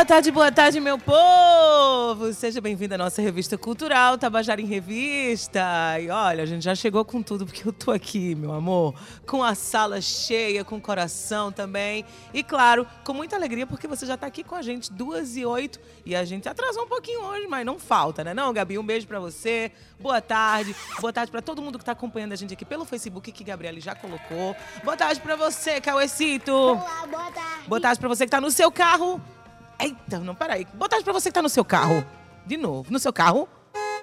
Boa tarde, boa tarde, meu povo! Seja bem-vindo à nossa revista cultural, Tabajara em Revista. E olha, a gente já chegou com tudo, porque eu tô aqui, meu amor, com a sala cheia, com o coração também. E claro, com muita alegria, porque você já tá aqui com a gente, duas e oito. E a gente atrasou um pouquinho hoje, mas não falta, né não, Gabi? Um beijo para você. Boa tarde. Boa tarde para todo mundo que tá acompanhando a gente aqui pelo Facebook, que Gabriele já colocou. Boa tarde para você, Cauecito. Olá, boa tarde. Boa tarde para você que tá no seu carro Eita, não, peraí. Boa tarde pra você que tá no seu carro. De novo, no seu carro.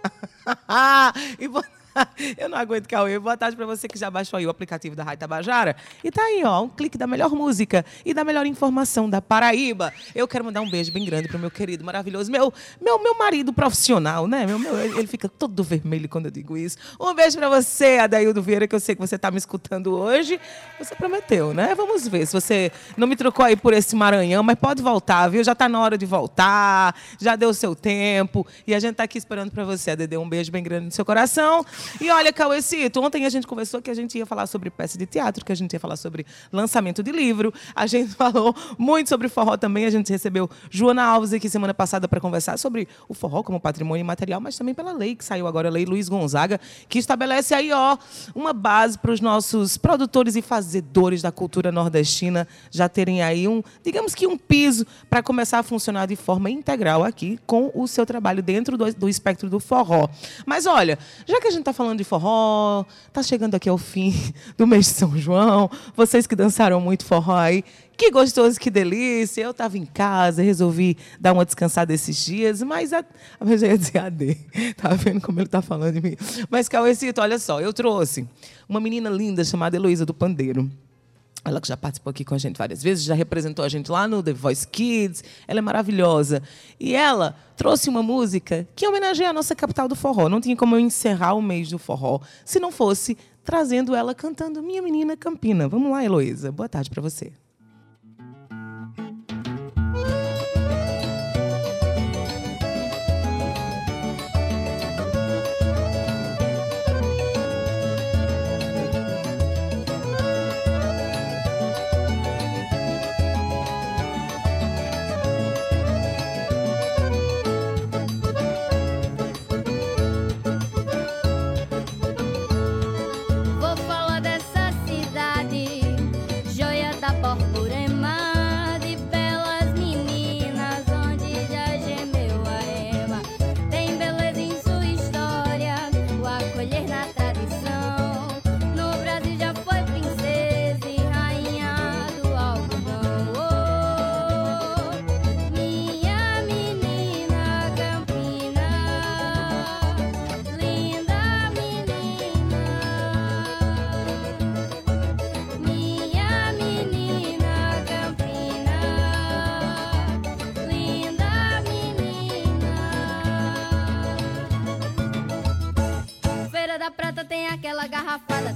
e boa Eu não aguento, Cauê. Boa tarde para você que já baixou aí o aplicativo da Rádio Tabajara. E tá aí, ó, um clique da melhor música e da melhor informação da Paraíba. Eu quero mandar um beijo bem grande pro meu querido, maravilhoso, meu, meu, meu marido profissional, né? Meu, meu, ele fica todo vermelho quando eu digo isso. Um beijo para você, Adaildo Vieira, que eu sei que você tá me escutando hoje. Você prometeu, né? Vamos ver se você não me trocou aí por esse Maranhão, mas pode voltar, viu? Já tá na hora de voltar, já deu o seu tempo. E a gente tá aqui esperando para você, Dede. Um beijo bem grande no seu coração. E olha, Cauecito, ontem a gente conversou que a gente ia falar sobre peça de teatro, que a gente ia falar sobre lançamento de livro. A gente falou muito sobre forró também. A gente recebeu Joana Alves aqui semana passada para conversar sobre o forró como patrimônio imaterial, mas também pela lei que saiu agora, a Lei Luiz Gonzaga, que estabelece aí, ó, uma base para os nossos produtores e fazedores da cultura nordestina já terem aí um, digamos que um piso para começar a funcionar de forma integral aqui com o seu trabalho dentro do, do espectro do forró. Mas olha, já que a gente está falando de forró, tá chegando aqui ao fim do mês de São João. Vocês que dançaram muito forró aí, que gostoso, que delícia. Eu estava em casa, resolvi dar uma descansada esses dias, mas a, eu já ia dizer AD. Tá vendo como ele está falando de mim? Mas, Cauêcito, olha só, eu trouxe uma menina linda chamada Heloísa do Pandeiro. Ela que já participou aqui com a gente várias vezes, já representou a gente lá no The Voice Kids. Ela é maravilhosa. E ela trouxe uma música que homenageia a nossa capital do forró. Não tinha como eu encerrar o mês do forró se não fosse trazendo ela cantando Minha Menina Campina. Vamos lá, Heloísa. Boa tarde para você.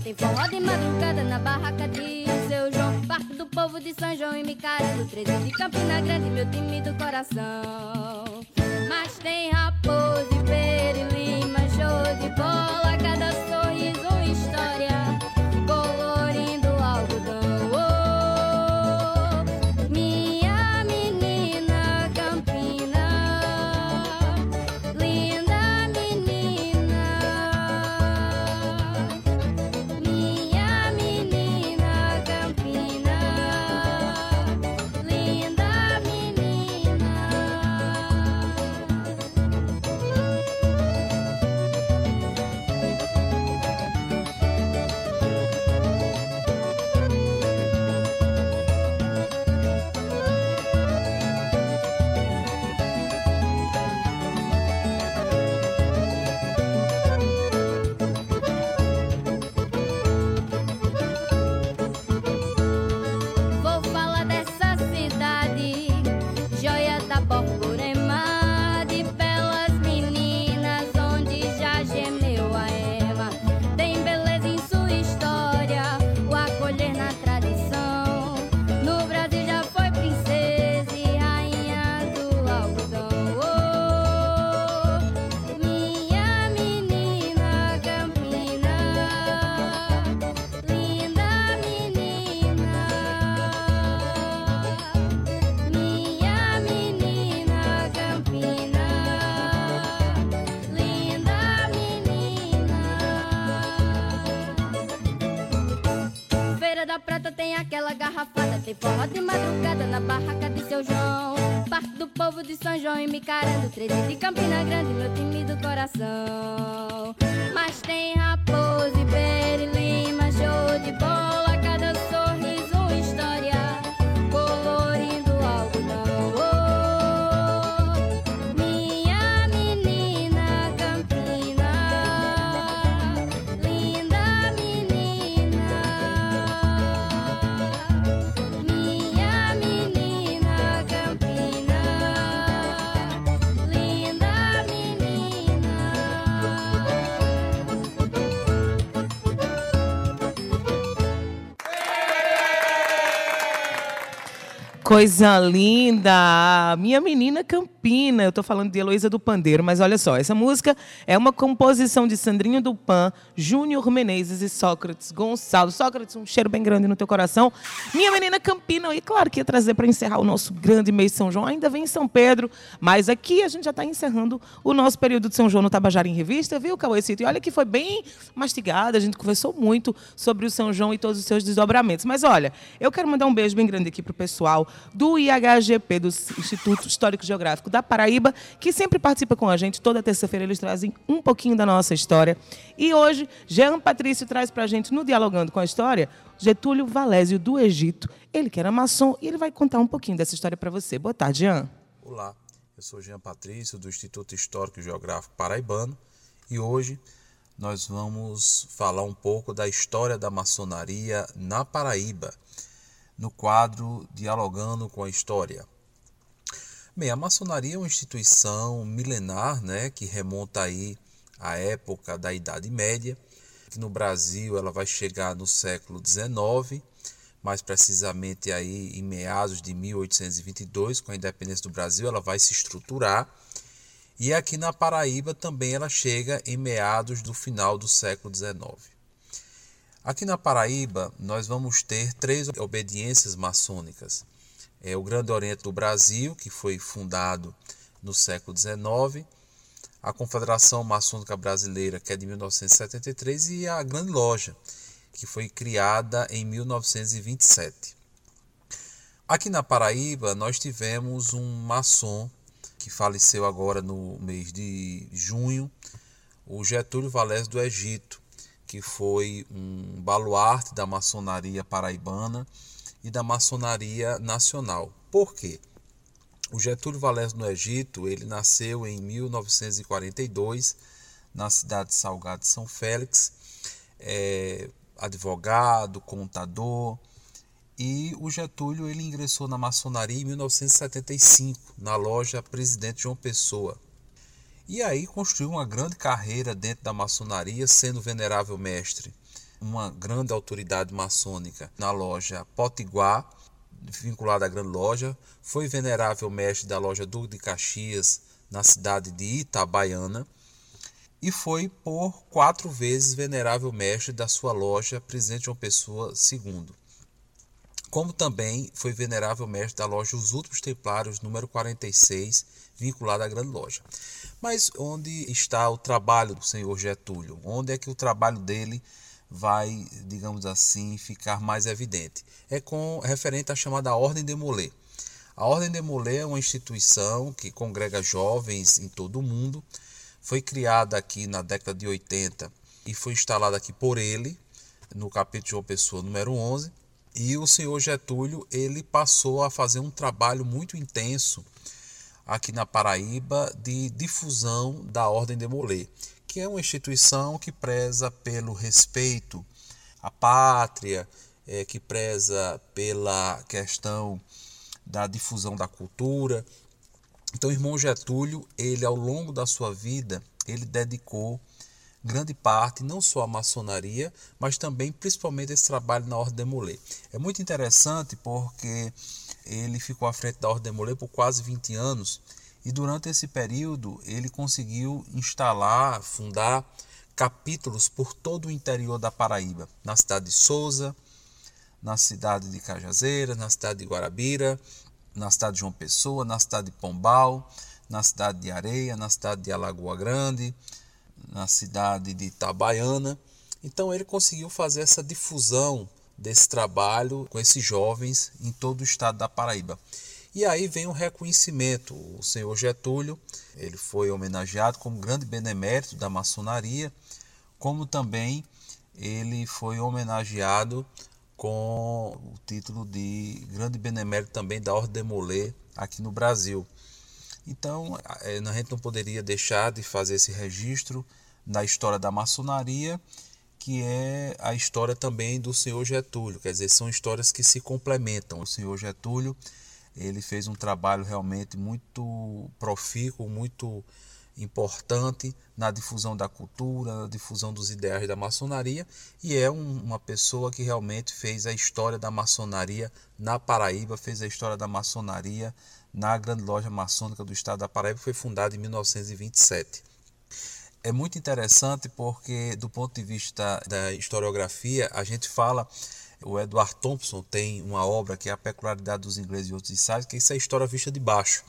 Tem forró de madrugada na barraca de seu João. Parque do povo de São João e Micaela 13 de Campina Grande, meu time do coração tem forró de madrugada na barraca de seu João. Parte do povo de São João e me carando, 13 de Campina Grande, meu time do coração. Mas tem raposa e Beri Coisa linda! Minha menina Campina. Eu tô falando de Heloísa do Pandeiro, mas olha só, essa música é uma composição de Sandrinho do Pan, Júnior Menezes e Sócrates Gonçalo. Sócrates, um cheiro bem grande no teu coração. Minha menina Campina, e claro que ia trazer para encerrar o nosso grande mês de São João. Ainda vem em São Pedro, mas aqui a gente já está encerrando o nosso período de São João no Tabajara em Revista, viu, Cauêcito? E olha que foi bem mastigada, a gente conversou muito sobre o São João e todos os seus desdobramentos. Mas olha, eu quero mandar um beijo bem grande aqui pro pessoal do IHGP, do Instituto Histórico Geográfico da Paraíba, que sempre participa com a gente. Toda terça-feira eles trazem um pouquinho da nossa história. E hoje, Jean Patrício traz para a gente, no Dialogando com a História, Getúlio Valésio do Egito. Ele que era maçom e ele vai contar um pouquinho dessa história para você. Boa tarde, Jean. Olá, eu sou Jean Patrício, do Instituto Histórico Geográfico Paraibano, e hoje nós vamos falar um pouco da história da maçonaria na Paraíba no quadro Dialogando com a História. Bem, a maçonaria é uma instituição milenar, né, que remonta aí à época da Idade Média, que no Brasil ela vai chegar no século XIX, mais precisamente aí em meados de 1822, com a independência do Brasil, ela vai se estruturar. E aqui na Paraíba também ela chega em meados do final do século XIX. Aqui na Paraíba, nós vamos ter três obediências maçônicas. É o Grande Oriente do Brasil, que foi fundado no século XIX, a Confederação Maçônica Brasileira, que é de 1973, e a Grande Loja, que foi criada em 1927. Aqui na Paraíba, nós tivemos um maçom que faleceu agora no mês de junho, o Getúlio Valés do Egito que foi um baluarte da maçonaria paraibana e da maçonaria nacional. Por quê? O Getúlio Valés no Egito, ele nasceu em 1942 na cidade de Salgado de São Félix, é, advogado, contador, e o Getúlio ele ingressou na maçonaria em 1975 na loja Presidente João Pessoa, e aí construiu uma grande carreira dentro da maçonaria, sendo venerável mestre, uma grande autoridade maçônica na loja Potiguar, vinculada à grande loja, foi venerável mestre da loja Duque de Caxias, na cidade de Itabaiana, e foi por quatro vezes venerável mestre da sua loja Presidente João Pessoa II. Como também foi venerável mestre da loja Os Últimos Templários, número 46, vinculada à grande loja. Mas onde está o trabalho do senhor Getúlio? Onde é que o trabalho dele vai, digamos assim, ficar mais evidente? É com referente à chamada Ordem de Molay. A Ordem de Molay é uma instituição que congrega jovens em todo o mundo. Foi criada aqui na década de 80 e foi instalada aqui por ele, no capítulo de João Pessoa número 11. E o senhor Getúlio ele passou a fazer um trabalho muito intenso aqui na Paraíba de difusão da Ordem de Molay, que é uma instituição que preza pelo respeito à pátria, é, que preza pela questão da difusão da cultura. Então, irmão Getúlio, ele ao longo da sua vida, ele dedicou grande parte não só à maçonaria, mas também principalmente esse trabalho na Ordem de Molay. É muito interessante porque ele ficou à frente da Ordem de Molay por quase 20 anos e durante esse período ele conseguiu instalar, fundar capítulos por todo o interior da Paraíba, na cidade de Souza, na cidade de Cajazeira, na cidade de Guarabira, na cidade de João Pessoa, na cidade de Pombal, na cidade de Areia, na cidade de Alagoa Grande, na cidade de Itabaiana. Então ele conseguiu fazer essa difusão desse trabalho com esses jovens em todo o estado da Paraíba. E aí vem o reconhecimento. O senhor Getúlio, ele foi homenageado como grande benemérito da maçonaria, como também ele foi homenageado com o título de grande benemérito também da Ordem de Molay aqui no Brasil. Então, eh, a gente não poderia deixar de fazer esse registro da história da maçonaria, que é a história também do senhor Getúlio. Quer dizer, são histórias que se complementam. O senhor Getúlio ele fez um trabalho realmente muito profícuo, muito importante na difusão da cultura, na difusão dos ideais da maçonaria e é um, uma pessoa que realmente fez a história da maçonaria na Paraíba, fez a história da maçonaria na Grande Loja Maçônica do Estado da Paraíba, foi fundada em 1927. É muito interessante porque, do ponto de vista da historiografia, a gente fala o Edward Thompson tem uma obra que é a peculiaridade dos ingleses e outros ensaios, que isso é a história vista de baixo.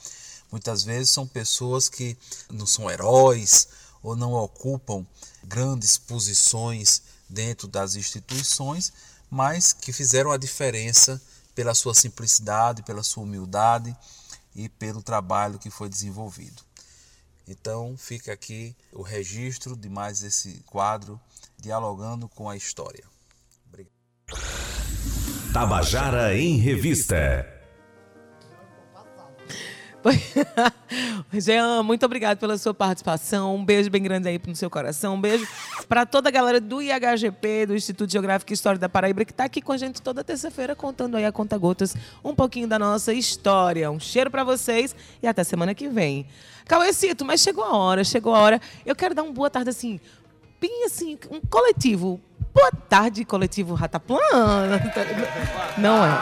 Muitas vezes são pessoas que não são heróis ou não ocupam grandes posições dentro das instituições, mas que fizeram a diferença pela sua simplicidade, pela sua humildade e pelo trabalho que foi desenvolvido. Então fica aqui o registro de mais esse quadro dialogando com a história. Tabajara em Revista. Jean, muito obrigado pela sua participação. Um beijo bem grande aí no seu coração. Um beijo para toda a galera do IHGP, do Instituto Geográfico e História da Paraíba, que está aqui com a gente toda terça-feira contando aí a conta gotas um pouquinho da nossa história. Um cheiro para vocês e até semana que vem. Cauecito, mas chegou a hora, chegou a hora. Eu quero dar uma boa tarde assim, bem assim, um coletivo Boa tarde, coletivo Rataplan. Não é.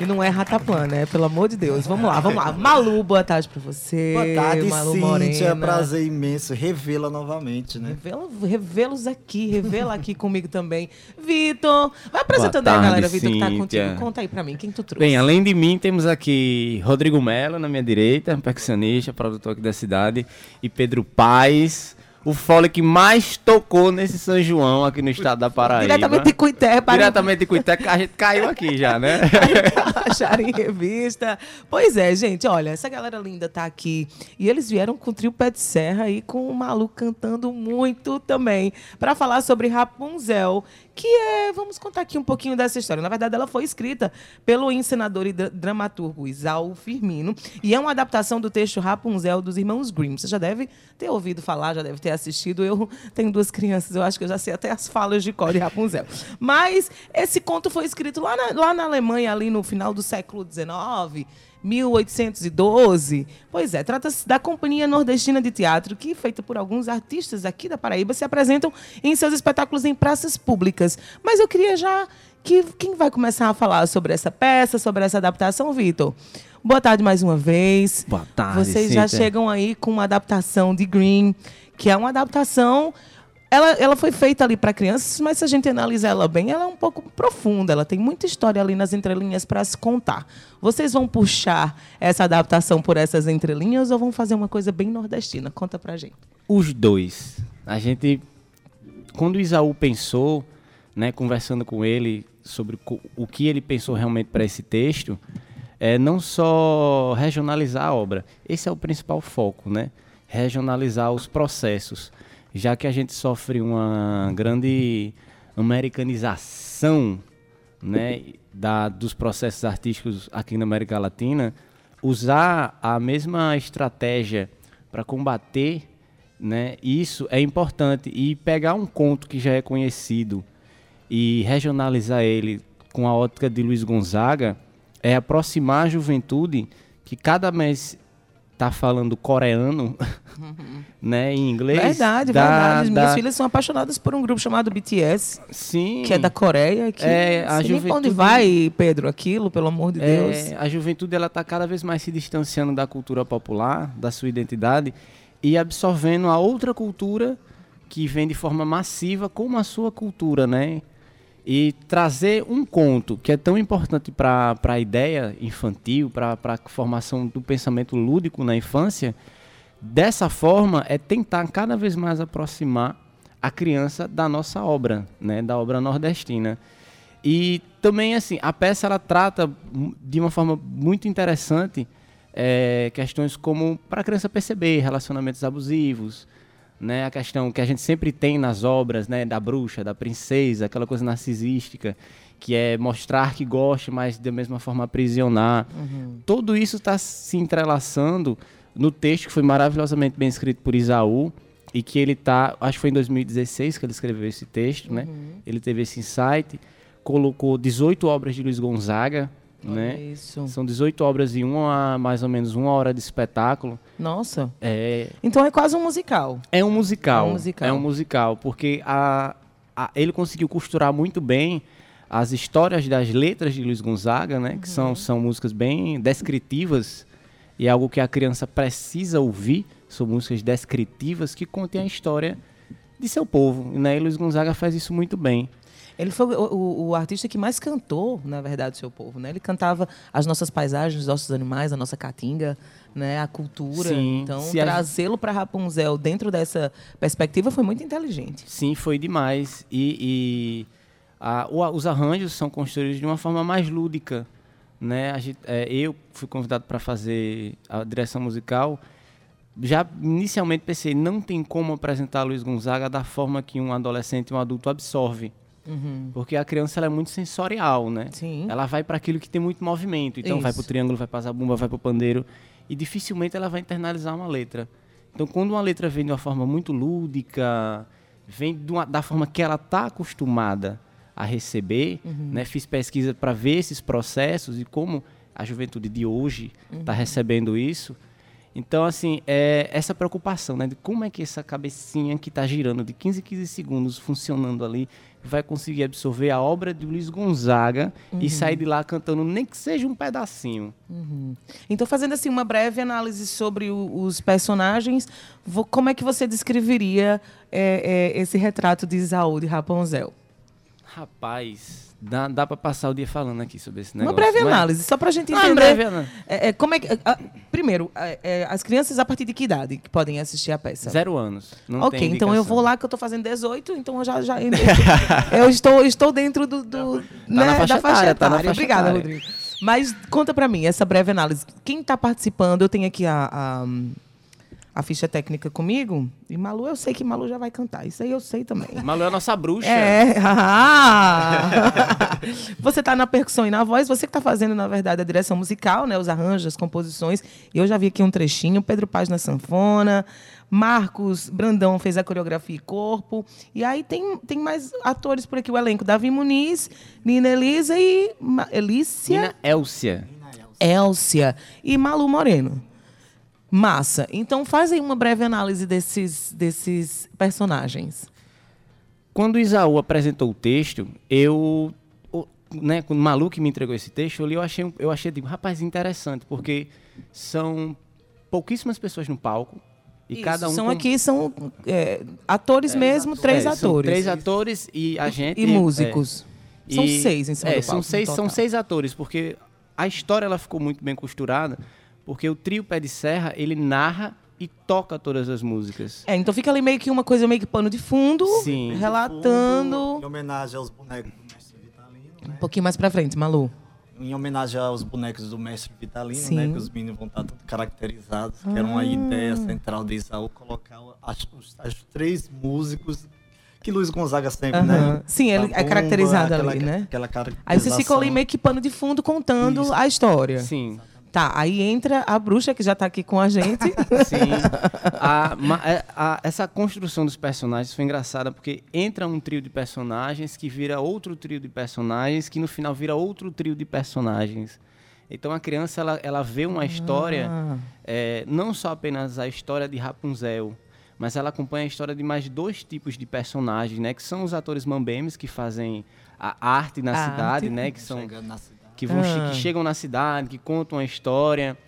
E não é Rataplan, né? Pelo amor de Deus. Vamos lá, vamos lá. Malu, boa tarde pra você. Boa tarde, Malu Cíntia. Morena. Prazer imenso revê-la novamente, né? Revela- Revê-los aqui, revela aqui comigo também. Vitor, vai apresentando Boa aí a tarde, galera, Vitor, que tá contigo. Conta aí pra mim, quem tu trouxe? Bem, além de mim, temos aqui Rodrigo Mello na minha direita, percussionista, produtor aqui da cidade, e Pedro Paz, o fole que mais tocou nesse São João aqui no estado da Paraíba. Diretamente de Cuité, para Diretamente de Cuité, que a gente caiu aqui já, né? Tabajara em revista. Pois é, gente, olha, essa galera linda tá aqui. E eles vieram com o trio Pé de Serra e com o Malu cantando muito também. Pra falar sobre Rapunzel, que é. Vamos contar aqui um pouquinho dessa história. Na verdade, ela foi escrita pelo encenador e dra- dramaturgo Isao Firmino. E é uma adaptação do texto Rapunzel dos irmãos Grimm. Você já deve ter ouvido falar, já deve ter assistido. Eu tenho duas crianças, eu acho que eu já sei até as falas de cor Rapunzel. Mas esse conto foi escrito lá na, lá na Alemanha, ali no final do século XIX. 1812. Pois é, trata-se da Companhia Nordestina de Teatro, que, feita por alguns artistas aqui da Paraíba, se apresentam em seus espetáculos em praças públicas. Mas eu queria já que quem vai começar a falar sobre essa peça, sobre essa adaptação, Vitor? Boa tarde mais uma vez. Boa tarde, Vocês já chegam aí com uma adaptação de Green, que é uma adaptação ela, ela foi feita ali para crianças, mas se a gente analisar ela bem, ela é um pouco profunda. Ela tem muita história ali nas entrelinhas para se contar. Vocês vão puxar essa adaptação por essas entrelinhas ou vão fazer uma coisa bem nordestina? Conta pra gente. Os dois. A gente, quando o Isaú pensou, né, conversando com ele sobre o que ele pensou realmente para esse texto, é não só regionalizar a obra. Esse é o principal foco, né? Regionalizar os processos, já que a gente sofre uma grande americanização, né, da, dos processos artísticos aqui na América Latina, usar a mesma estratégia para combater né, isso é importante. E pegar um conto que já é conhecido e regionalizar ele com a ótica de Luiz Gonzaga é aproximar a juventude que cada mês está falando coreano, né, em inglês. verdade, da- verdade. Minhas da- filhas são apaixonadas por um grupo chamado BTS, Sim. que é da Coreia. Que É, a nem pra onde juventude- vai, Pedro, aquilo, pelo amor de Deus. É, a juventude ela está cada vez mais se distanciando da cultura popular, da sua identidade e absorvendo a outra cultura que vem de forma massiva como a sua cultura, né? E trazer um conto que é tão importante para a ideia infantil, para a formação do pensamento lúdico na infância, dessa forma é tentar cada vez mais aproximar a criança da nossa obra, né, da obra nordestina. E também, assim, a peça ela trata de uma forma muito interessante é, questões como para a criança perceber relacionamentos abusivos, né? A questão que a gente sempre tem nas obras, né? Da bruxa, da princesa, aquela coisa narcisística, que é mostrar que gosta, mas da mesma forma aprisionar. Tudo isso está se entrelaçando no texto que foi maravilhosamente bem escrito por Isaú e que ele tá, acho que foi em 2016 que ele escreveu esse texto, né? Ele teve esse insight, colocou 18 obras de Luiz Gonzaga, né? Isso. São 18 obras e uma, mais ou menos uma hora de espetáculo. Nossa. É, Então é quase um musical. é um musical. É um musical. É um musical, porque a, a- ele conseguiu costurar muito bem as histórias das letras de Luiz Gonzaga, né? Que Uhum. são, são músicas bem descritivas e é algo que a criança precisa ouvir. São músicas descritivas que contem a história de seu povo, né? E Luiz Gonzaga faz isso muito bem. Ele foi o, o- o artista que mais cantou, na verdade, o seu povo, né? Ele cantava as nossas paisagens, os nossos animais, a nossa caatinga, né? A cultura. Sim, então, trazê-lo para Rapunzel dentro dessa perspectiva foi muito inteligente. Sim, foi demais. E, e a- o- os arranjos são construídos de uma forma mais lúdica. Né? A gente- é, eu fui convidado para fazer a direção musical. Já inicialmente pensei, não tem como apresentar Luiz Gonzaga da forma que um adolescente um adulto absorve. Porque a criança ela é muito sensorial, né? Sim. Ela vai para aquilo que tem muito movimento. Então vai para o Isso. triângulo, vai para a zabumba, vai para o pandeiro. E dificilmente ela vai internalizar uma letra. Então quando uma letra vem de uma forma muito lúdica, vem uma- da forma que ela está acostumada a receber, né? Fiz pesquisa para ver esses processos e como a juventude de hoje está recebendo isso. Então, assim, é essa preocupação, né? De como é que essa cabecinha que está girando de 15 em 15 segundos funcionando ali vai conseguir absorver a obra de Luiz Gonzaga e sair de lá cantando nem que seja um pedacinho. Então, fazendo assim uma breve análise sobre o- os personagens, vo- como é que você descreveria é, é, esse retrato de Isaú de Rapunzel? Rapaz, dá, dá para passar o dia falando aqui sobre esse Uma negócio. breve mas- análise, só para a gente Uma entender. breve análise. É, é, como é que, ah, primeiro, é, as crianças a partir de que idade que podem assistir a peça? Zero anos. Ok, então eu vou lá que eu estou fazendo 18, então eu já, já eu estou, estou dentro do, do- né, na faixa da faixa etária, tá na faixa Obrigada, etária. Rodrigo. Mas conta para mim essa breve análise. Quem está participando? Eu tenho aqui a, a, a ficha técnica comigo. E Malu, eu sei que Malu já vai cantar. Isso aí eu sei também. Malu é a nossa bruxa. É. Ah! você está na percussão e na voz, você que está fazendo, na verdade, a direção musical, né? Os arranjos, as composições. Eu já vi aqui um trechinho, Pedro Paz na sanfona, Marcos Brandão fez a coreografia e corpo. E aí tem, tem mais atores por aqui, o elenco. Davi Muniz, Nina Elisa e Ma Elícia. Nina Elcia. Elcia e Malu Moreno. Massa. Então faz aí uma breve análise desses, desses personagens. Quando Isaú apresentou o texto, eu, né, quando o Malu me entregou esse texto, eu li, eu achei, eu achei, digo, rapaz, interessante, porque são pouquíssimas pessoas no palco e Isso, cada um são com- aqui são é, atores mesmo, três é, são atores. três atores e a gente e músicos. é, São e- seis em cima é, do são palco, no seis, são seis atores, porque a história ela ficou muito bem costurada, porque o trio Pé de Serra, ele narra e toca todas as músicas. É, então fica ali meio que uma coisa meio que pano de fundo, Sim. Fundo, Em relatando. homenagem aos bonecos do mestre Vitalino, Um né? pouquinho mais pra frente, Malu. Em homenagem aos bonecos do mestre Vitalino, Sim. né? Que os meninos vão estar todos caracterizados. Que era uma ideia central de Isaú colocar as, os, as três músicos que Luiz Gonzaga sempre, Aham. né? Sim, ele é Zabumba, caracterizado aquela- ali, né? Aquela Aí vocês ficam ali meio que pano de fundo contando Isso. a história. Sim. Tá, aí entra a bruxa que já tá aqui com a gente. Sim. A- ma- é- a- essa construção dos personagens foi engraçada porque entra um trio de personagens que vira outro trio de personagens que no final vira outro trio de personagens. Então a criança ela, ela vê uma história, Ah. é, não só apenas a história de Rapunzel, mas ela acompanha a história de mais dois tipos de personagens, né? Que são os atores mambemes que fazem a arte na A cidade, arte. né? Que são Chegando na cidade. Que, vão Ah. que chegam na cidade, que contam a história.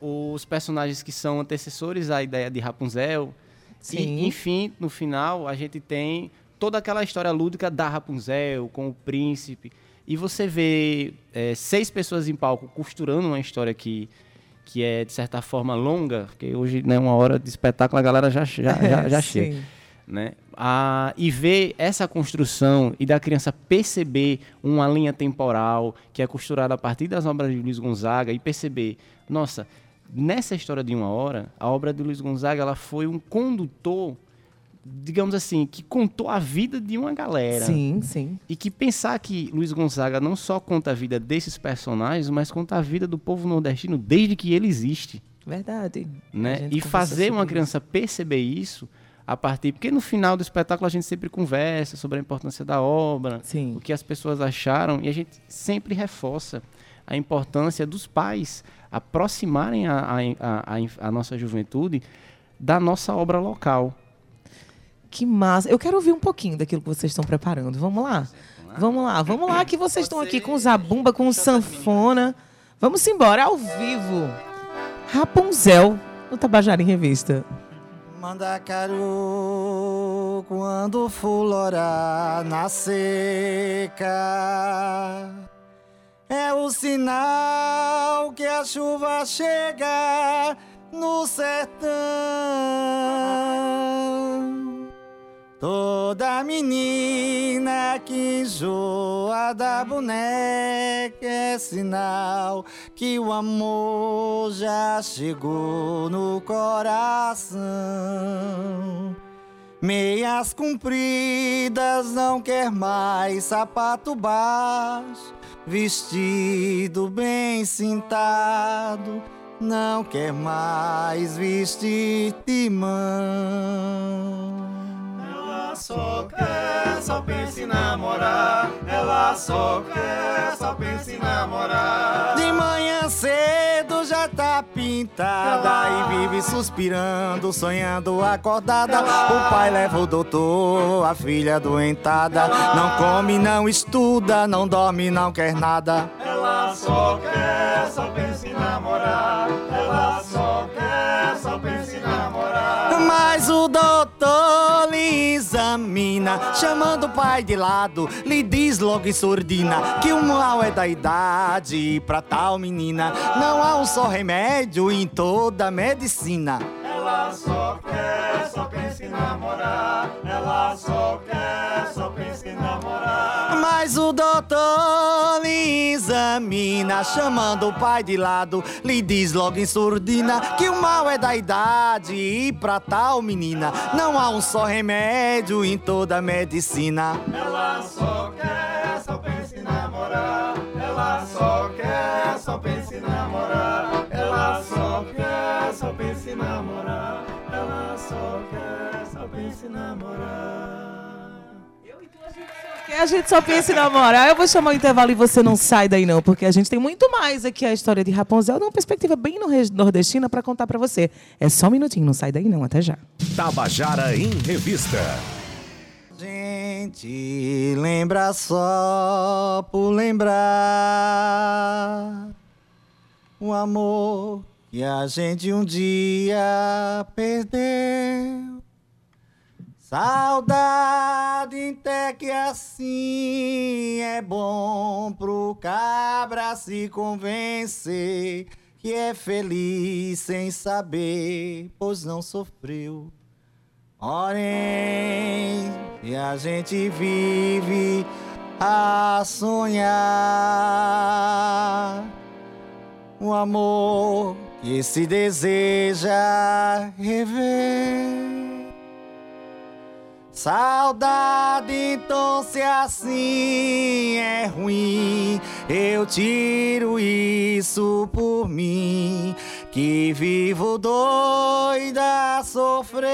Os personagens que são antecessores à ideia de Rapunzel. Sim. E, enfim, no final, a gente tem toda aquela história lúdica da Rapunzel, com o príncipe. E você vê é, seis pessoas em palco costurando uma história que, que é, de certa forma, longa, porque hoje, né, uma hora de espetáculo, a galera já, já, já, já chega. Né? Ah, e ver essa construção e da criança perceber uma linha temporal que é costurada a partir das obras de Luiz Gonzaga e perceber, nossa, nessa história de uma hora, a obra de Luiz Gonzaga ela foi um condutor, digamos assim, que contou a vida de uma galera. Sim, sim. E que pensar que Luiz Gonzaga não só conta a vida desses personagens, mas conta a vida do povo nordestino desde que ele existe Verdade. Né? E fazer uma criança perceber isso a partir. Porque no final do espetáculo a gente sempre conversa sobre a importância da obra, Sim. o que as pessoas acharam, e a gente sempre reforça a importância dos pais aproximarem a, a, a, a- nossa juventude da nossa obra local. Que massa. Eu quero ouvir um pouquinho daquilo que vocês estão preparando. Vamos lá? Vamos lá, vamos lá, que vocês estão aqui com o zabumba, com o sanfona. Vamos embora, ao vivo. Rapunzel, no Tabajara em Revista. Mandacaru, quando florar na seca, é o sinal que a chuva chega no sertão. Toda menina que enjoa da boneca é sinal que o amor já chegou no coração. Meias compridas não quer mais sapato baixo, vestido bem cintado, não quer mais vestir timão. Ela só quer, só pensa em namorar. Ela só quer, só pensa em namorar. De manhã cedo já tá pintada e vive suspirando, sonhando acordada. O pai leva o doutor, a filha doentada. Não come, não estuda, não dorme, não quer nada. Ela só quer, só examina, chamando o pai de lado, lhe diz logo em surdina que o mal é da idade pra tal menina não há um só remédio em toda a medicina. Ela só quer, só pensa em namorar. Ela só quer, doutor lhe examina, chamando o pai de lado, lhe diz logo em surdina que o mal é da idade e pra tal menina não há um só remédio em toda a medicina. Ela só quer, só pensa em namorar. Ela só quer, só pensa em namorar. Ela só quer, só pensa em namorar. Ela só quer, só pensa em namorar. A gente só pensa em namorar. Eu vou chamar o intervalo e você não sai daí não, porque a gente tem muito mais aqui a história de Rapunzel, numa perspectiva bem no- nordestina pra contar pra você. É só um minutinho, não sai daí não, até já. Tabajara em Revista. Gente, lembra só por lembrar o amor que a gente um dia perdeu. Saudade até que assim é bom pro cabra se convencer que é feliz sem saber, pois não sofreu. Porém, e a gente vive a sonhar o amor que se deseja rever. Saudade, então se assim é ruim, eu tiro isso por mim, que vivo doida a sofrer.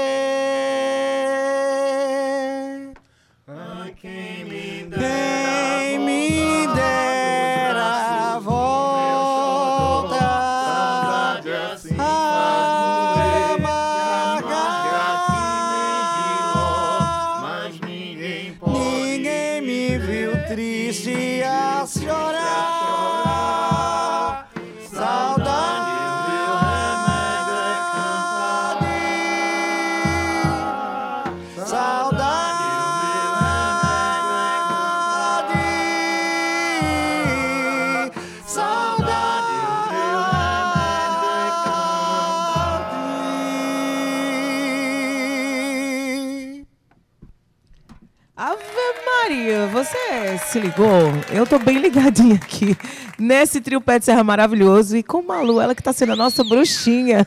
Ave Maria, você se ligou? Eu tô bem ligadinha aqui nesse trio pé de serra maravilhoso e com Malu, ela que tá sendo a nossa bruxinha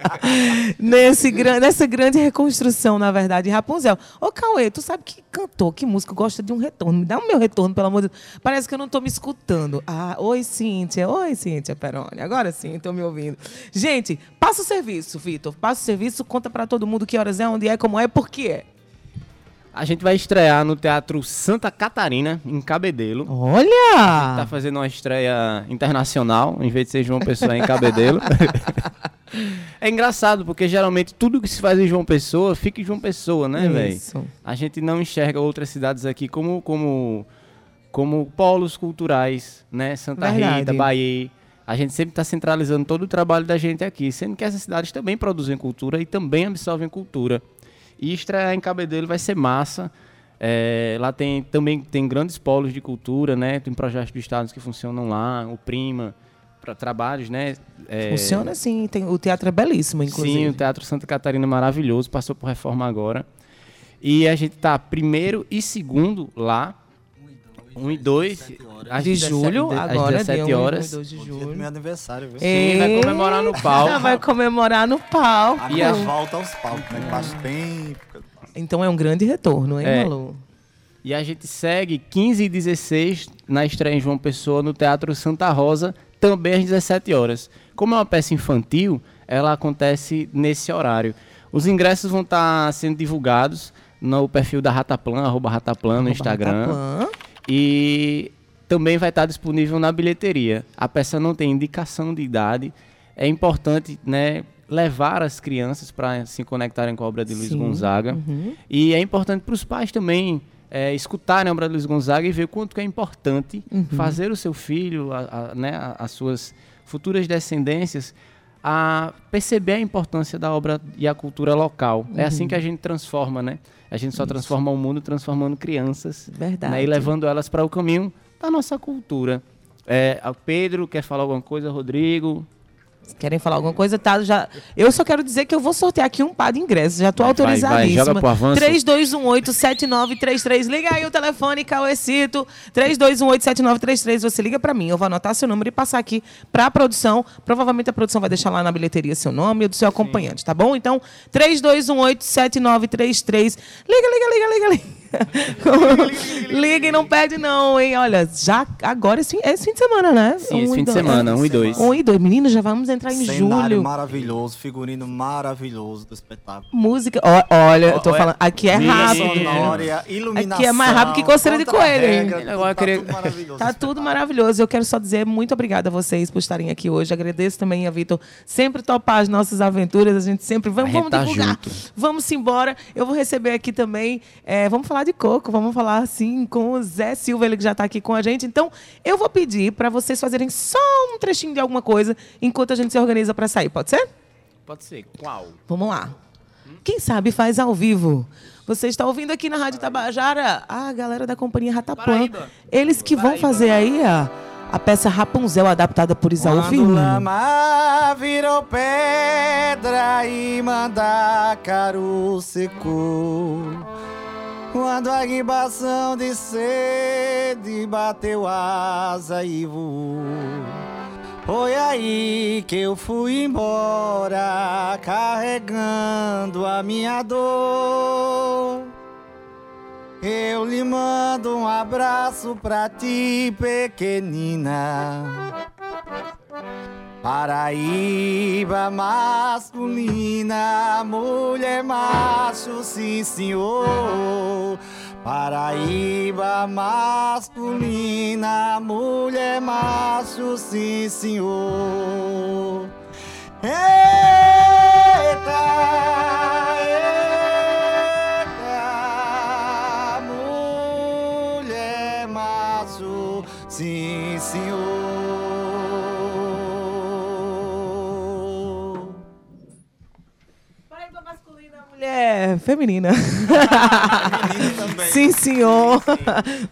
nesse, nessa grande reconstrução, na verdade, Rapunzel. Ô, Cauê, tu sabe que cantor, que músico gosta de um retorno? Me dá o meu retorno, pelo amor de Deus. Parece que eu não tô me escutando. Ah, oi, Cíntia. Oi, Cíntia Peroni. Agora sim, estão me ouvindo. Gente, passa o serviço, Vitor. Passa o serviço, conta pra todo mundo que horas é, onde é, como é, por que é. A gente vai estrear no Teatro Santa Catarina, em Cabedelo. Tá Olha! fazendo uma estreia internacional, em vez de ser João Pessoa é em Cabedelo. é engraçado, porque geralmente tudo que se faz em João Pessoa fica em João Pessoa, né, velho? Isso. A gente não enxerga outras cidades aqui como, como, como polos culturais, né? Santa Verdade. Rita, Bahia. A gente sempre está centralizando todo o trabalho da gente aqui, sendo que essas cidades também produzem cultura e também absorvem cultura. E estrear em Cabedelo vai ser massa. É, lá tem também tem grandes polos de cultura, né? Tem projetos do estado que funcionam lá, o Prima, para trabalhos, né? É, Funciona assim, tem, o teatro é belíssimo, inclusive. Sim, o Teatro Santa Catarina é maravilhoso, passou por reforma agora. E a gente tá primeiro e segundo lá. 1 e 2. às de 17 julho, às agora, 17 dia 1 horas. e 2 de O dia do julho. meu aniversário, viu? Sim, vai comemorar no palco. Vai comemorar no palco. A E a- volta aos palcos, né? Faz tempo. Então é um grande retorno, hein, É. Malu? E a gente segue 15 e 16 na estreia em João Pessoa no Teatro Santa Rosa, também às 17 horas. Como é uma peça infantil, ela acontece nesse horário. Os ingressos vão estar sendo divulgados no perfil da Rataplan, arroba Rataplan no Arroba Instagram. Rataplan. E também vai estar disponível na bilheteria. A peça não tem indicação de idade. É importante, né, levar as crianças para se conectarem com a obra de Luiz Sim, Gonzaga. uhum. E é importante para os pais também é, escutarem a obra de Luiz Gonzaga e ver quanto que é importante Uhum. fazer o seu filho, a, a- né, as suas futuras descendências, a perceber a importância da obra e a cultura local. É assim Uhum. que a gente transforma, né? A gente só transforma o mundo transformando crianças Verdade. né, e levando elas para o caminho da nossa cultura. É, Pedro quer falar alguma coisa, Rodrigo? Querem falar alguma coisa? Tá, já... Eu só quero dizer que eu vou sortear aqui um par de ingressos. Já tô Vai, vai, vai, autorizadíssima. joga pro avanço. 3218-7933. Liga aí o telefone, Cauecito. 3218-7933. Você liga pra mim. Eu vou anotar seu número e passar aqui pra produção. Provavelmente a produção vai deixar lá na bilheteria seu nome e o do seu acompanhante, tá bom? Então, 3218-7933. Liga, liga, liga, liga, liga. liga e não perde não, hein? Olha, já agora esse, esse fim de semana, né? Sim, esse Um fim e de semana, um e dois. Um e dois. Meninos, já vamos entrar em Cenário julho. maravilhoso, figurino maravilhoso do espetáculo. Música. ó- olha, eu tô Ó, é- falando. Aqui é rápido. Sonora, iluminação. Aqui é mais rápido que coceira de coelho, eu tá queria- tudo maravilhoso. Tá tudo maravilhoso. Eu quero só dizer muito obrigada a vocês por estarem aqui hoje. Agradeço também a Vitor sempre topar as nossas aventuras. A gente sempre vamos, vamos tá divulgar. junto. Vamos embora. Eu vou receber aqui também. é, vamos falar de coco. Vamos falar assim com o Zé Silva, ele que já tá aqui com a gente. Então, eu vou pedir para vocês fazerem só um trechinho de alguma coisa enquanto a gente se organiza para sair. Pode ser? Pode ser. Qual? Vamos lá. Quem sabe faz ao vivo. Você está ouvindo aqui na Rádio Tabajara a galera da companhia Rataplan. Eles que vão fazer aí a, a peça Rapunzel adaptada por Isaú Firmino. lama virou pedra e mandacaru secou. Quando a ribação de sede bateu asa e voou. Foi aí que eu fui embora, carregando a minha dor. Eu lhe mando um abraço pra ti, pequenina. Paraíba masculina, mulher macho, sim senhor. Paraíba masculina, mulher macho, sim senhor. Eita, eita, Mulher feminina. Sim, senhor.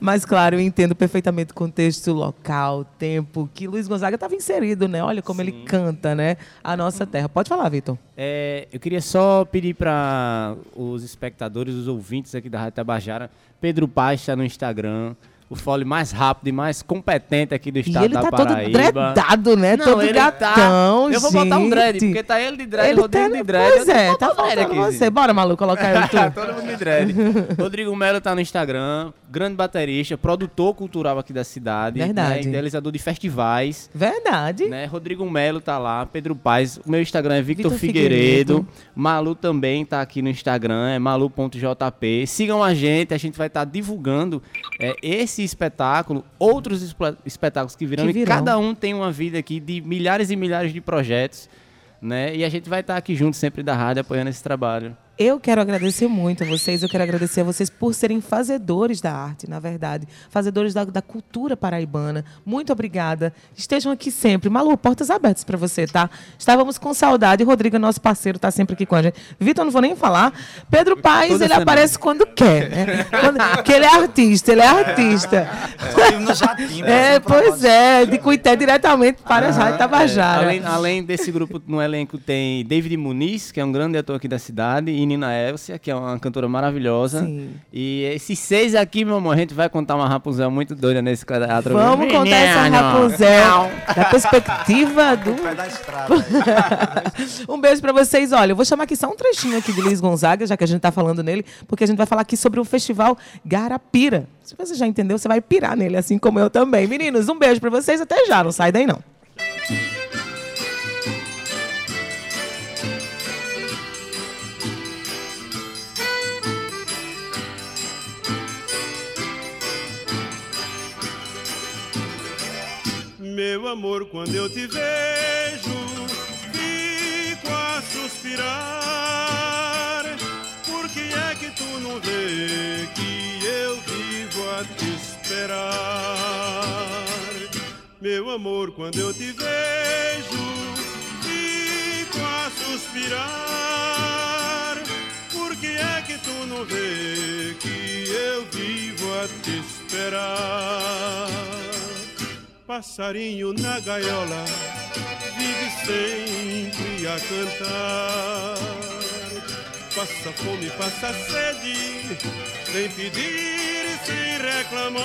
Mas, claro, eu entendo perfeitamente o contexto local, tempo, que Luiz Gonzaga estava inserido, né? Olha como ele canta, né? A nossa terra. Pode falar, Vitor. É, eu queria só pedir para os espectadores, os ouvintes aqui da Rádio Tabajara, Pedro Paz está no Instagram, o fole mais rápido e mais competente aqui do E estado ele da tá todo Paraíba. dreadado, né? Não, todo ele gatão, tá. Eu vou botar um dread, porque tá ele de dread, Ele Rodrigo tá- de dread. Pois é, tá dread aqui, você. Bora, maluco, colocar tu. Todo mundo de dread. Rodrigo Melo tá no Instagram, grande baterista, produtor cultural aqui da cidade. Verdade. Né, idealizador de festivais. Verdade. Né? Rodrigo Melo tá lá, Pedro Paz. O meu Instagram é Victor, Victor Figueiredo. Figueiredo. Malu também tá aqui no Instagram, é malu.jp. Sigam a gente, a gente vai estar divulgando é, esse espetáculo, outros espe- espetáculos que virão, Que E virão. cada um tem uma vida aqui de milhares e milhares de projetos. Né? E a gente vai estar aqui junto sempre da rádio apoiando esse trabalho. Eu quero agradecer muito a vocês, eu quero agradecer a vocês por serem fazedores da arte, na verdade. Fazedores da, da cultura paraibana. Muito obrigada. Estejam aqui sempre. Malu, portas abertas para você, tá? Estávamos com saudade. Rodrigo, é nosso parceiro, está sempre aqui com a gente. Vitor, não vou nem falar. Pedro Paes, Toda ele semana. aparece quando quer, né? Quando, porque ele é artista, ele é artista. No jatinho. É, passando por pois é, de Cuité diretamente para a Rádio Tabajara. É, além, além desse grupo, no elenco tem David Muniz, que é um grande ator aqui da cidade, e Nina Elcia, que é uma cantora maravilhosa. Sim. E esses seis aqui, meu amor, a gente vai contar uma Rapunzel muito doida nesse teatro. Vamos contar essa. Rapunzel da perspectiva do pé da estrada. um beijo pra vocês. Olha, eu vou chamar aqui só um trechinho aqui de Luiz Gonzaga, já que a gente tá falando nele, porque a gente vai falar aqui sobre o festival Garapira. Se você já entendeu, você vai pirar nele, assim como eu também. Meninos, um beijo pra vocês. Até já. Não sai daí, não. Meu amor, quando eu te vejo, fico a suspirar. Por que é que tu não vê que eu vivo a te esperar? Meu amor, quando eu te vejo, fico a suspirar. Por que é que tu não vê que eu vivo a te esperar? Passarinho na gaiola vive sempre a cantar. Passa fome, passa sede, sem pedir e sem reclamar.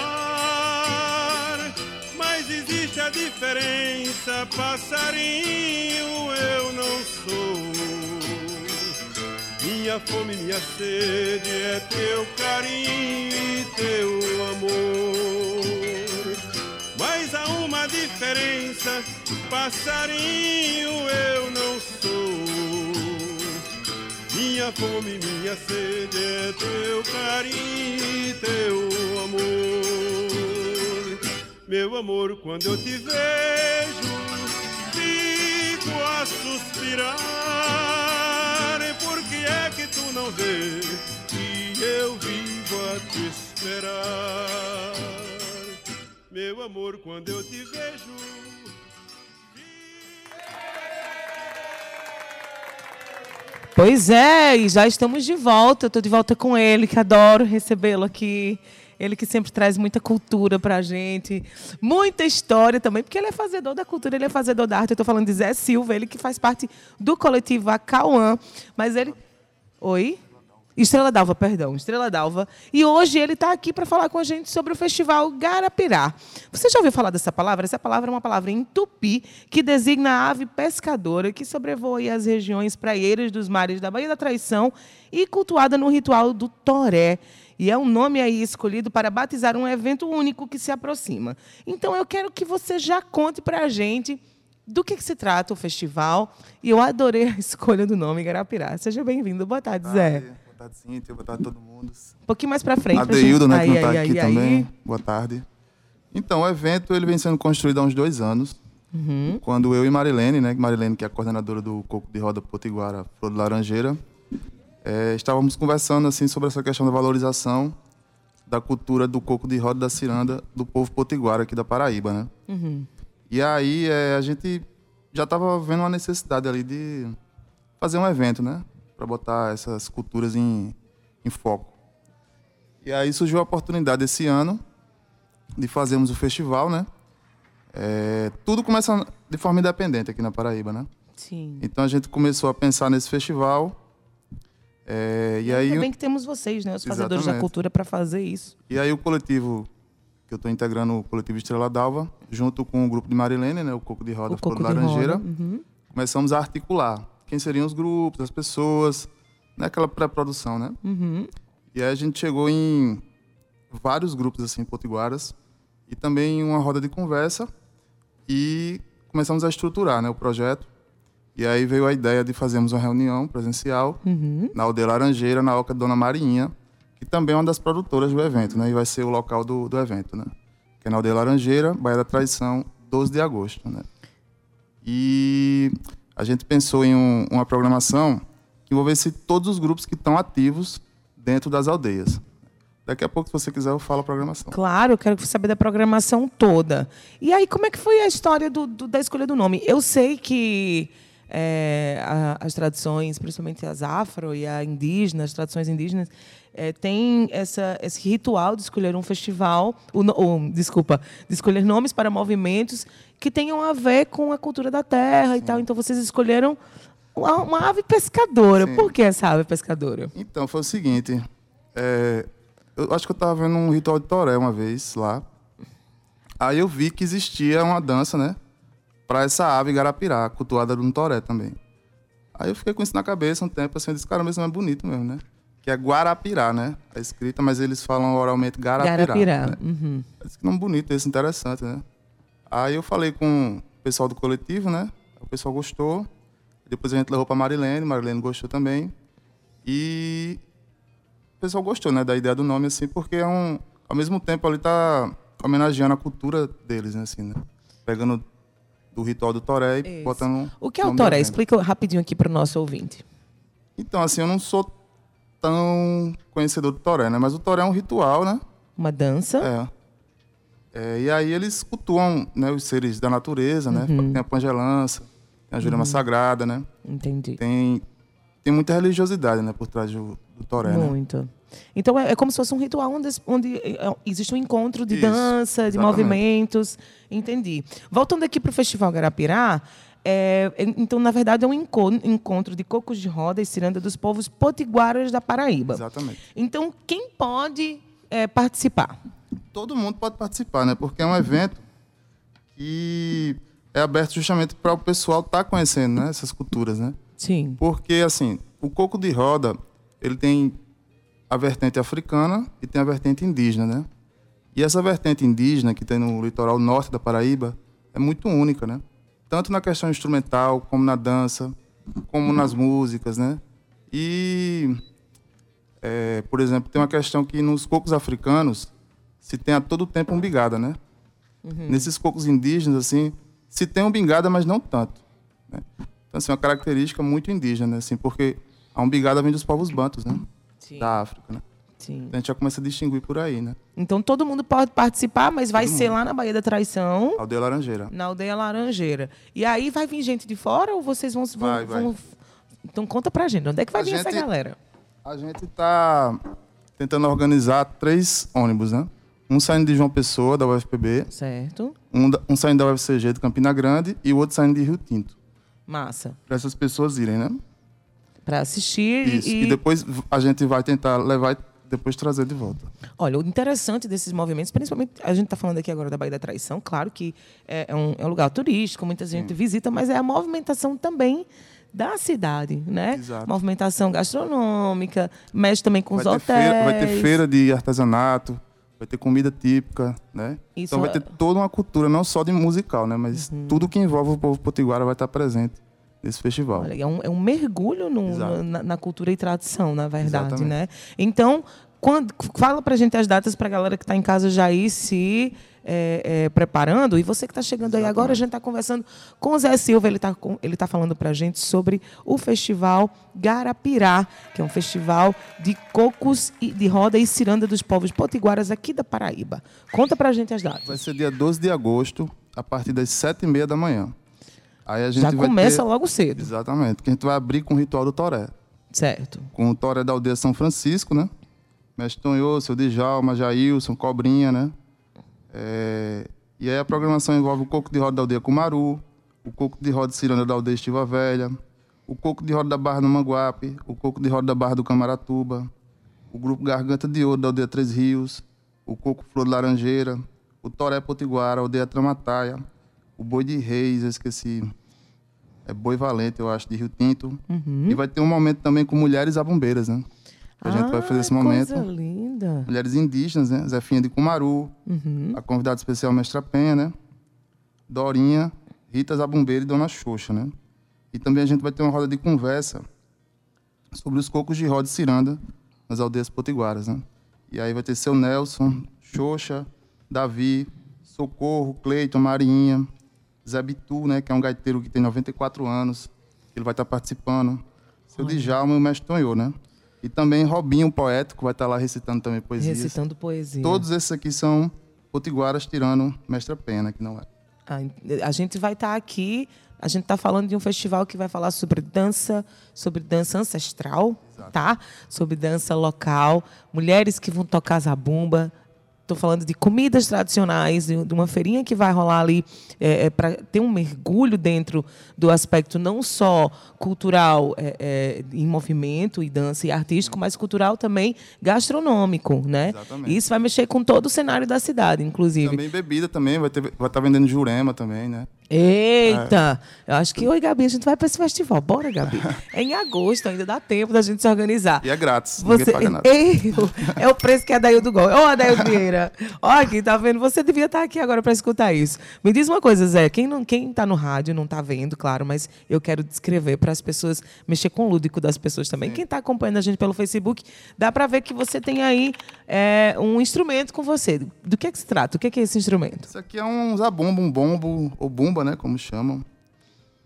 Mas existe a diferença, passarinho eu não sou. Minha fome, minha sede é teu carinho e teu amor. Passarinho eu não sou. Minha fome, minha sede é teu carinho e teu amor. Meu amor, quando eu te vejo, fico a suspirar. Por que é que tu não vê que eu vivo a te esperar? Meu amor, quando eu te vejo. Pois é, e já estamos de volta. Estou de volta com ele, que adoro recebê-lo aqui. Ele que sempre traz muita cultura pra gente, muita história também, porque ele é fazedor da cultura, ele é fazedor da arte. Eu estou falando de Zé Silva, ele que faz parte do coletivo Acauã. Mas ele. Oi? Estrela d'Alva, perdão, Estrela d'Alva. E hoje ele está aqui para falar com a gente sobre o festival Garapirá. Você já ouviu falar dessa palavra? Essa palavra é uma palavra em tupi que designa a ave pescadora que sobrevoa as regiões praieiras dos mares da Baía da Traição e cultuada no ritual do Toré. E é um nome aí escolhido para batizar um evento único que se aproxima. Então eu quero que você já conte para a gente do que, que se trata o festival. E eu adorei a escolha do nome Garapirá. Seja bem-vindo. Boa tarde, Zé. Boa tarde, Cíntia. Boa tarde a todo mundo. Um pouquinho mais para frente. Adeildo, né, que não Aí, está aí, aqui aí, também. aí. Boa tarde. Então, o evento ele vem sendo construído há uns dois anos. Uhum. Quando eu e Marilene, né, Marilene que é a coordenadora do Coco de Roda Potiguara, Flor de Laranjeira, eh, estávamos conversando assim sobre essa questão da valorização da cultura do coco de roda da ciranda do povo potiguara aqui da Paraíba, né? Uhum. E aí eh, a gente já estava vendo uma necessidade ali de fazer um evento, né? Para botar essas culturas em, em foco. E aí surgiu a oportunidade esse ano de fazermos o festival, né? É, tudo começa de forma independente aqui na Paraíba, né? Sim. Então a gente começou a pensar nesse festival. é, e aí, Ainda bem que temos vocês, né? Os fazedores da Exatamente. cultura, para fazer isso. e aí o coletivo, que eu estou integrando o coletivo Estrela d'Alva, junto com o grupo de Marilene, né? O Coco de Roda, o Coco de de Laranjeira, Roda. Uhum. começamos a articular quem seriam os grupos, as pessoas, né? Aquela pré-produção, né? Uhum. E aí a gente chegou em vários grupos assim potiguaras e também uma roda de conversa e começamos a estruturar, né, o projeto. E aí veio a ideia de fazermos uma reunião presencial Uhum. na Aldeia Laranjeira, na Oca Dona Marinha, que também é uma das produtoras do evento, né? E vai ser o local do, do evento, né? Que é na Aldeia Laranjeira, Baía da Traição, 12 de agosto, né? E a gente pensou em um- uma programação que envolvesse todos os grupos que estão ativos dentro das aldeias. Daqui a pouco, se você quiser, eu falo a programação. Claro, quero saber da programação toda. E aí, como é que foi a história do- do- da escolha do nome? Eu sei que é, a- as tradições, principalmente as afro e a indígena, as tradições indígenas, é, tem essa, esse ritual de escolher um festival, o no- o- desculpa, de escolher nomes para movimentos que tenham a ver com a cultura da terra e tal. Então, vocês escolheram uma, uma ave pescadora. Sim. Por que essa ave pescadora? Então, foi o seguinte. é, eu acho que eu estava vendo um ritual de toré uma vez lá. Aí eu vi que existia uma dança, né? Para essa ave garapirá, cultuada no toré também. Aí eu fiquei com isso na cabeça um tempo, assim, eu disse, cara, isso é bonito mesmo, né? Que é Guarapirá, né? A escrita, mas eles falam oralmente Garapirá. Garapirá. né? Uhum. Que nome bonito esse, interessante, né? Aí eu falei com o pessoal do coletivo, né? O pessoal gostou. Depois a gente levou para Marilene, Marilene gostou também. E o pessoal gostou, né, da ideia do nome, assim, porque é um... Ao mesmo tempo, ali tá homenageando a cultura deles, né, assim, né? Pegando do ritual do Toré e Isso. botando... O que é o toré? Explica rapidinho aqui para o nosso ouvinte. Então, assim, eu não sou tão conhecedor do Toré, né? Mas o Toré é um ritual, né? Uma dança. É. É, e aí eles cultuam né, os seres da natureza, né? Uhum. Tem a pangelança, tem a jurema sagrada, né? Entendi. Tem, tem muita religiosidade, né? Por trás do, do toré, né? Então é, é como se fosse um ritual onde, onde é, existe um encontro de Isso, dança, de exatamente. movimentos. Entendi. Voltando aqui para o Festival Garapirá, é, é, então, na verdade, é um enco- encontro de cocos de roda e ciranda dos povos potiguaras da Paraíba. Exatamente. Então, quem pode é, participar? Todo mundo pode participar, né? Porque é um evento que é aberto justamente para o pessoal estar conhecendo né? essas culturas, né? Sim. Porque, assim, o coco de roda, ele tem a vertente africana e tem a vertente indígena, né? E essa vertente indígena que tem no litoral norte da Paraíba é muito única, né? Tanto na questão instrumental, como na dança, como nas músicas, né? E, é, por exemplo, tem uma questão que nos cocos africanos se tem a todo tempo umbigada, né? Nesses cocos indígenas, assim, se tem umbigada, mas não tanto. Né? Então, assim, é uma característica muito indígena, né? assim, porque a umbigada vem dos povos bantos, né? Sim. Da África, né? Sim. Então a gente já começa a distinguir por aí, né? Então, todo mundo pode participar, mas vai ser lá na Baía da Traição. Aldeia Laranjeira. Na aldeia Laranjeira. E aí vai vir gente de fora ou vocês vão. vão, Vai, vai. vão- Então conta pra gente, onde é que vai A vir essa gente- galera? A gente está tentando organizar três ônibus, né? Um saindo de João Pessoa, da UFPB, Certo? um, um saindo da UFCG de Campina Grande e o outro saindo de Rio Tinto. Massa. Para essas pessoas irem, né? Pra assistir Isso. e. E depois a gente vai tentar levar depois trazer de volta. Olha, o interessante desses movimentos, principalmente, a gente está falando aqui agora da Baía da Traição, claro que é, é um, é um lugar turístico, muita gente visita, mas é a movimentação também da cidade, né? Exato. Movimentação gastronômica, mexe também com os vai, hotéis. ter feira, vai ter feira de artesanato, vai ter comida típica, né? Isso então vai é- Uhum. ter toda uma cultura, não só de musical, né? Mas tudo que envolve o povo potiguara vai estar presente nesse festival. É um, é um mergulho no- na, na cultura e tradição, na verdade, Exatamente. né? Então, quando, fala pra gente as datas pra galera que tá em casa já ir se é, é, preparando. E você que está chegando aí agora, a gente está conversando com o Zé Silva, ele está ele tá falando pra gente sobre o Festival Garapirá, que é um festival de cocos e de roda e ciranda dos povos potiguaras aqui da Paraíba. Conta pra gente as datas. Vai ser dia 12 de agosto, a partir das 7h30 da manhã. Aí a gente Já começa ter... logo cedo. Exatamente, que a gente vai abrir com o ritual do Toré. Certo. com o Toré da aldeia São Francisco, né? Mestre Tonhô, seu Djalma, Jailson, Cobrinha, né? É, E aí a programação envolve o coco de roda da aldeia Cumaru, o coco de roda Ciranda da aldeia Estiva Velha, o coco de roda da Barra do Manguape, o coco de roda da Barra do Camaratuba, o grupo Garganta de Ouro da aldeia Três Rios, o coco Flor de Laranjeira, o Toré Potiguara, a aldeia Tramataia, o Boi de Reis, eu esqueci, é Boi Valente, eu acho, de Rio Tinto. E vai ter um momento também com mulheres abumbeiras, né? A gente vai fazer esse Ah, momento. Coisa linda. Mulheres indígenas, né? Zefinha de Cumaru, Uhum. a convidada especial Mestra Penha, né? Dorinha, Rita Zabumbeira e Dona Xoxa, né? E também a gente vai ter uma roda de conversa sobre os cocos de roda e ciranda nas aldeias potiguaras, né? E aí vai ter seu Nelson, Xoxa, Davi, Socorro, Cleiton, Marinha, Zé Bitu, né? Que é um gaiteiro que tem 94 anos. Ele vai estar participando. Seu Djalma e o Mestre Tonhô, né? E também Robinho, poético, vai estar lá recitando também poesias. Recitando poesia. Todos esses aqui são potiguaras tirando Mestra Pena, que não é. A, a gente vai estar aqui, a gente está falando de um festival que vai falar sobre dança, sobre dança ancestral, tá? Sobre dança local, mulheres que vão tocar zabumba. Estou falando de comidas tradicionais, de uma feirinha que vai rolar ali para ter um mergulho dentro do aspecto não só cultural é, é, em movimento e dança e artístico, mas cultural também gastronômico, né? Exatamente. E isso vai mexer com todo o cenário da cidade, inclusive. Também bebida também, vai estar vai tá vendendo Jurema também, né? Eita! Eu acho que, oi, Gabi, a gente vai para esse festival. Bora, Gabi. É em agosto, ainda dá tempo da gente se organizar. E é grátis, Você... ninguém paga nada. Eu, é o preço que a Daildo gosta. Ô, Adaildo Vieira. Ó, aqui, tá vendo? Você devia estar aqui agora para escutar isso. Me diz uma coisa, Zé. Quem, não, quem tá no rádio não tá vendo, claro, mas eu quero descrever para as pessoas, mexer com o lúdico das pessoas também. Quem tá acompanhando a gente pelo Facebook, dá para ver que você tem aí é, um instrumento com você. Do que é que se trata? O que é, que é esse instrumento? Isso aqui é um zabumba, um bombo, ou bumba, né? Como chamam.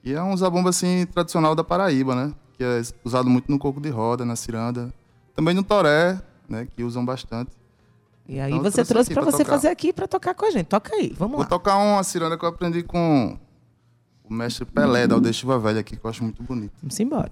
E é um zabumba, assim, tradicional da Paraíba, né? Que é usado muito no coco de roda, na ciranda. Também no toré, né? Que usam bastante. E aí Então, você trouxe para você tocar. fazer aqui para tocar com a gente. Toca aí, vamos Vou lá. tocar uma ciranda que eu aprendi com o mestre Pelé, da Aldeia Chuva Velha aqui, que eu acho muito bonito. Vamos embora.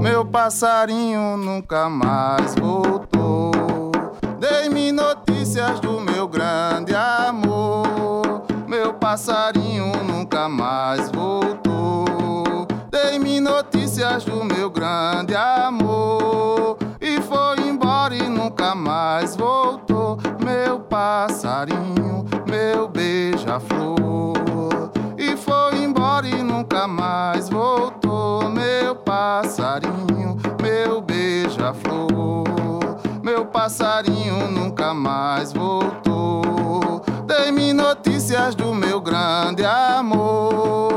Meu passarinho nunca mais voltou. Dei-me notícias do meu grande amor. Meu passarinho nunca mais voltou. Dei-me notícias do meu grande amor. E foi embora e nunca mais voltou. Meu passarinho, meu beija-flor. E foi embora e nunca mais voltou. Meu passarinho, meu beija-flor. Meu passarinho nunca mais voltou. Dei-me notícias do meu grande amor.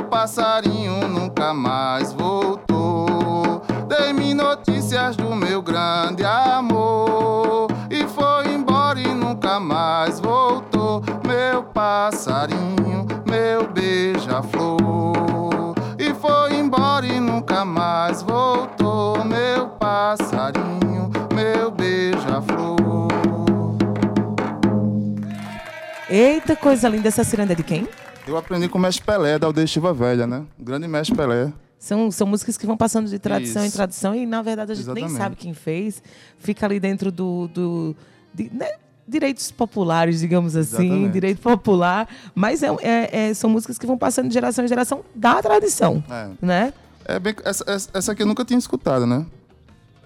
Meu passarinho nunca mais voltou. Dei-me notícias do meu grande amor. E foi embora e nunca mais voltou. Meu passarinho, meu beija-flor. E foi embora e nunca mais voltou. Meu passarinho, meu beija-flor. Eita, coisa linda. Essa ciranda é de quem? Eu aprendi com o mestre Pelé, da aldeia Estiva Velha, né? O grande mestre Pelé. São, são músicas que vão passando de tradição em Isso. tradição e, na verdade, a gente nem Exatamente. sabe quem fez. Fica ali dentro do. do de- né, Direitos populares, digamos assim, Exatamente. direito popular, mas é, é- é- são músicas que vão passando de geração em geração da tradição, É. né? É bem, essa, essa aqui eu nunca tinha escutado, né?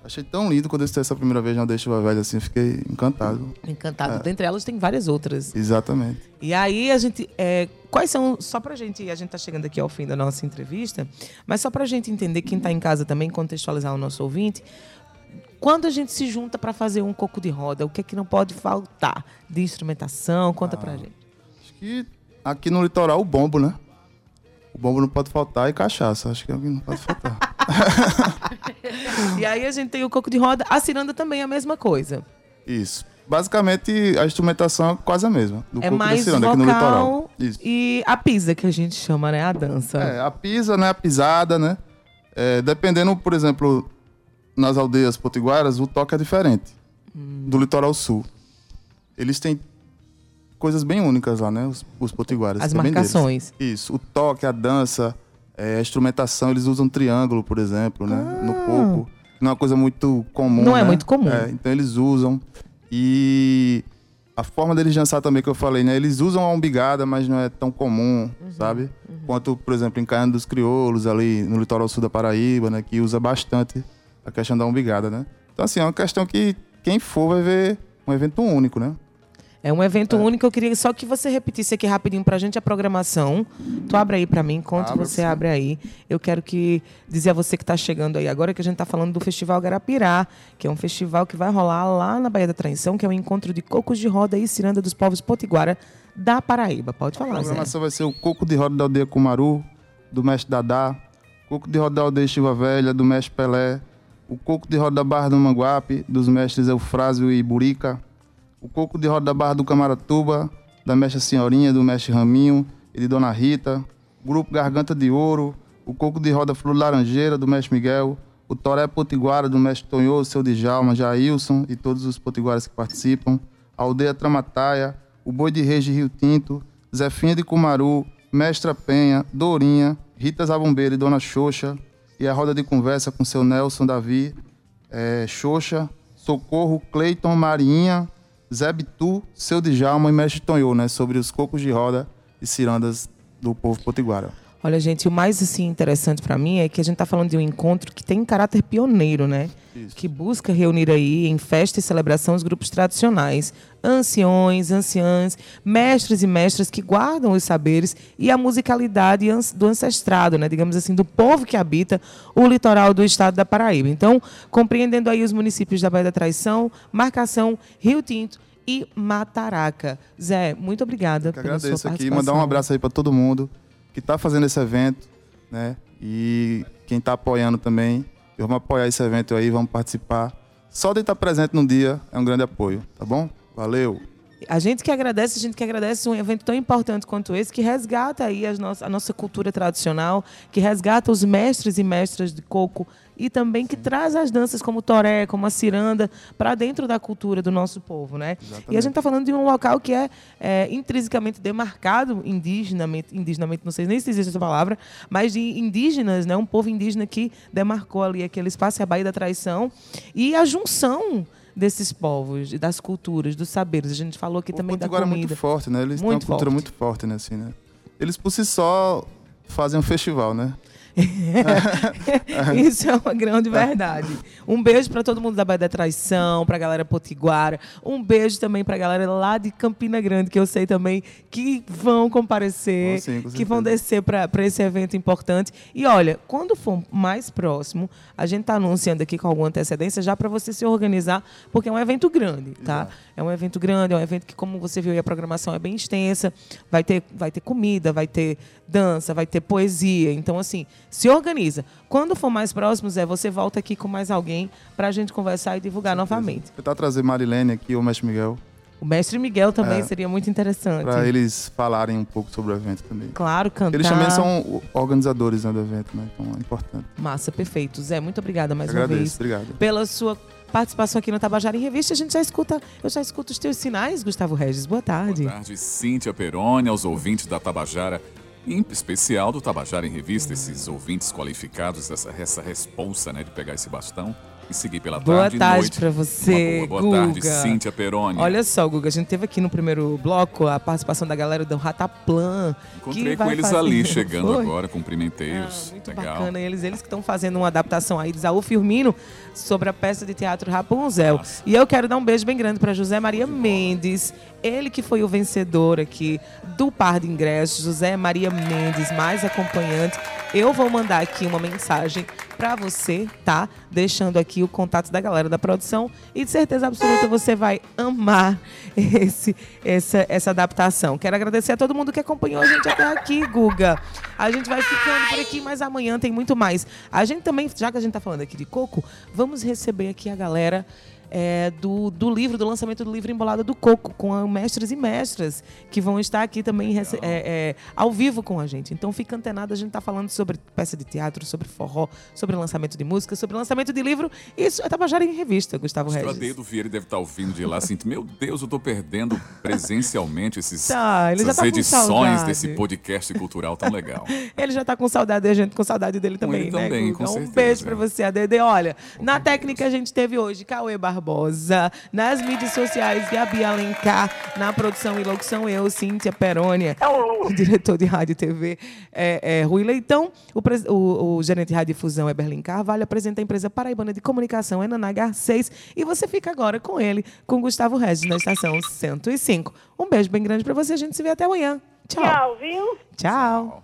Achei tão lindo quando eu escutei essa primeira vez na Estiva Velha, assim, fiquei encantado. Encantado. É. Dentre elas tem várias outras. Exatamente. E aí a gente. é, quais são. Só pra gente. A gente tá chegando aqui ao fim da nossa entrevista, mas só pra gente entender, quem tá em casa também, contextualizar o nosso ouvinte. Quando a gente se junta pra fazer um coco de roda, o que é que não pode faltar? De instrumentação, conta Ah. pra gente. Acho que aqui no litoral o bombo, né? O bombo não pode faltar e cachaça. Acho que é que não pode faltar. E aí a gente tem o coco de roda, a ciranda também é a mesma coisa. Isso. Basicamente, a instrumentação é quase a mesma. Do é coco da mais ciranda aqui no litoral. vocal Isso. e a pisa que a gente chama, né? A dança. É, a pisa, né? A pisada, né? É, dependendo, por exemplo, nas aldeias potiguaras, o toque é diferente. Hum. Do litoral sul. Eles têm coisas bem únicas lá, né? Os, os potiguaras. As deles. marcações. Isso. O toque, a dança, É, a instrumentação, eles usam triângulo, por exemplo, né? No coco. Não é uma coisa muito comum. Não é né? muito comum. É, então eles usam. E a forma deles dançar também, que eu falei, né? Eles usam a umbigada, mas não é tão comum, sabe? Quanto, por exemplo, em Caiana dos Crioulos, ali no litoral sul da Paraíba, né? Que usa bastante a questão da umbigada, né? Então, assim, é uma questão que quem for vai ver um evento único, né? É um evento único. Eu queria só que você repetisse aqui rapidinho pra gente a programação. Tu abre aí pra mim, enquanto Abro, você sim. abre aí. Eu quero que dizer a você que tá chegando aí agora que a gente tá falando do Festival Garapirá, que é um festival que vai rolar lá na Baía da Traição, que é um encontro de cocos de roda e ciranda dos povos potiguara da Paraíba. Pode A falar, Zé. programação vai ser o coco de roda da aldeia Cumaru, do mestre Dadá, coco de roda da aldeia Chiva Velha, do mestre Pelé, o coco de roda da Barra do Manguape, dos mestres Eufrásio e Burica, o coco de roda da Barra do Camaratuba, da mestra Senhorinha, do mestre Raminho e de Dona Rita, o grupo Garganta de Ouro, o coco de roda Flor Laranjeira, do mestre Miguel, o Toré Potiguara, do mestre Tonhô, seu Djalma, Jailson e todos os potiguaras que participam, a aldeia Tramataia, o Boi de Reis de Rio Tinto, Zefinha de Cumaru, Mestra Penha, Dourinha, Rita Zabumbeira e Dona Xoxa, e a roda de conversa com seu Nelson Davi, eh, Xoxa, Socorro, Cleiton, Marinha, Zé Bitu, seu Djalma e Mestre Tonhô, né? Sobre os cocos de roda e cirandas do povo potiguara. Olha, gente, o mais assim interessante para mim é que a gente está falando de um encontro que tem caráter pioneiro, né? Que busca reunir aí em festa e celebração os grupos tradicionais, anciões, anciãs, mestres e mestras que guardam os saberes e a musicalidade do ancestrado, né? Digamos assim, do povo que habita o litoral do estado da Paraíba. Então, compreendendo aí os municípios da Baía da Traição, Marcação, Rio Tinto e Mataraca. Zé, muito obrigada pela sua agradeço aqui, participação. mandar um abraço aí para todo mundo que está fazendo esse evento, né? E quem está apoiando também. Vamos apoiar esse evento aí, vamos participar. Só de estar presente no dia é um grande apoio, tá bom? Valeu! A gente que agradece, a gente que agradece um evento tão importante quanto esse, que resgata aí nossa, a nossa cultura tradicional, que resgata os mestres e mestras de coco e também que traz as danças como o toré, como a ciranda, para dentro da cultura do nosso povo, né? E a gente está falando de um local que é, é, intrinsecamente demarcado indigenamente, indigenamente, não sei nem se existe essa palavra, mas de indígenas, né? Um povo indígena que demarcou ali aquele espaço, a Baía da Traição, e a junção desses povos, das culturas, dos saberes. A gente falou aqui O também da Potiguar é comida. muito forte, né? Eles Muito têm uma cultura forte. muito forte, né? Assim, né? Eles por si só fazem um festival, né? Isso é uma grande verdade. Um beijo para todo mundo da Baía da Traição, para a galera potiguara. Um beijo também para a galera lá de Campina Grande, que eu sei também que vão comparecer, sim, com que vão descer para esse evento importante. E olha, quando for mais próximo, a gente está anunciando aqui com alguma antecedência já para você se organizar, porque é um evento grande, tá? É um evento grande, é um evento que, como você viu, a programação é bem extensa. Vai ter, vai ter comida, vai ter dança, vai ter poesia. Então, assim, se organiza. Quando for mais próximo, Zé, você volta aqui com mais alguém para a gente conversar e divulgar novamente. Tentar trazer Marilene aqui, o Mestre Miguel, O mestre Miguel também É. seria muito interessante. para eles falarem um pouco sobre o evento também. Claro, cantar. Eles também são organizadores né, do evento, né? Então é importante. Massa, perfeito. Zé, muito obrigada mais Agradeço, uma vez obrigado. pela sua participação aqui no Tabajara em Revista. A gente já escuta, eu já escuto os teus sinais, Gustavo Regis. Boa tarde. Boa tarde, Cíntia Peroni, aos ouvintes da Tabajara, em especial do Tabajara em Revista, esses ouvintes qualificados, essa, essa responsa né, de pegar esse bastão e seguir pela Boa tarde e tarde pra você, Uma boa, boa Guga. tarde, Cíntia Peroni. Olha só, Guga, a gente teve aqui no primeiro bloco a participação da galera do Rataplan. Encontrei que com eles fazer- ali, chegando Foi? agora, cumprimentei-os. Ah, muito Legal. bacana. Eles eles que estão fazendo uma adaptação aí de Isaú Firmino sobre a peça de teatro Rapunzel. Nossa. E eu quero dar um beijo bem grande para José Maria Mendes, ele que foi o vencedor aqui do par de ingressos, José Maria Mendes, mais acompanhante. Eu vou mandar aqui uma mensagem para você, tá? Deixando aqui o contato da galera da produção e de certeza absoluta você vai amar esse, essa, essa adaptação. Quero agradecer a todo mundo que acompanhou a gente até aqui, Guga. A gente vai ficando por aqui, mas amanhã tem muito mais. A gente também, já que a gente tá falando aqui de coco, vamos receber aqui a galera é, do, do livro, do lançamento do livro Embolada do Coco, com a mestres e mestras que vão estar aqui também é, é, ao vivo com a gente. Então fica antenado, a gente está falando sobre peça de teatro, sobre forró, sobre lançamento de música, sobre lançamento de livro. Isso é Tabajara em Revista, Gustavo O Regis. dedo Vieira deve estar ouvindo de lá assim, meu Deus, eu tô perdendo presencialmente esses, Tá, essas tá edições desse podcast cultural tão legal. Ele já tá com saudade, a gente com saudade dele também, ele né? também, Guga? com um certeza. beijo pra você, ADD. Olha, na técnica a gente teve hoje Cauê Barbosa, nas mídias sociais Gabi Alencar, na produção e locução eu, Cíntia Perônia, o diretor de rádio e TV é, é, Rui Leitão, o, pres- o- o gerente de rádio e difusão é Berlim Carvalho, apresenta a empresa paraibana de comunicação é Naná Garcês e você fica agora com ele, com Gustavo Regis, na estação 105. Um beijo bem grande pra você, a gente se vê até amanhã. Tchau. Tchau, viu? Tchau.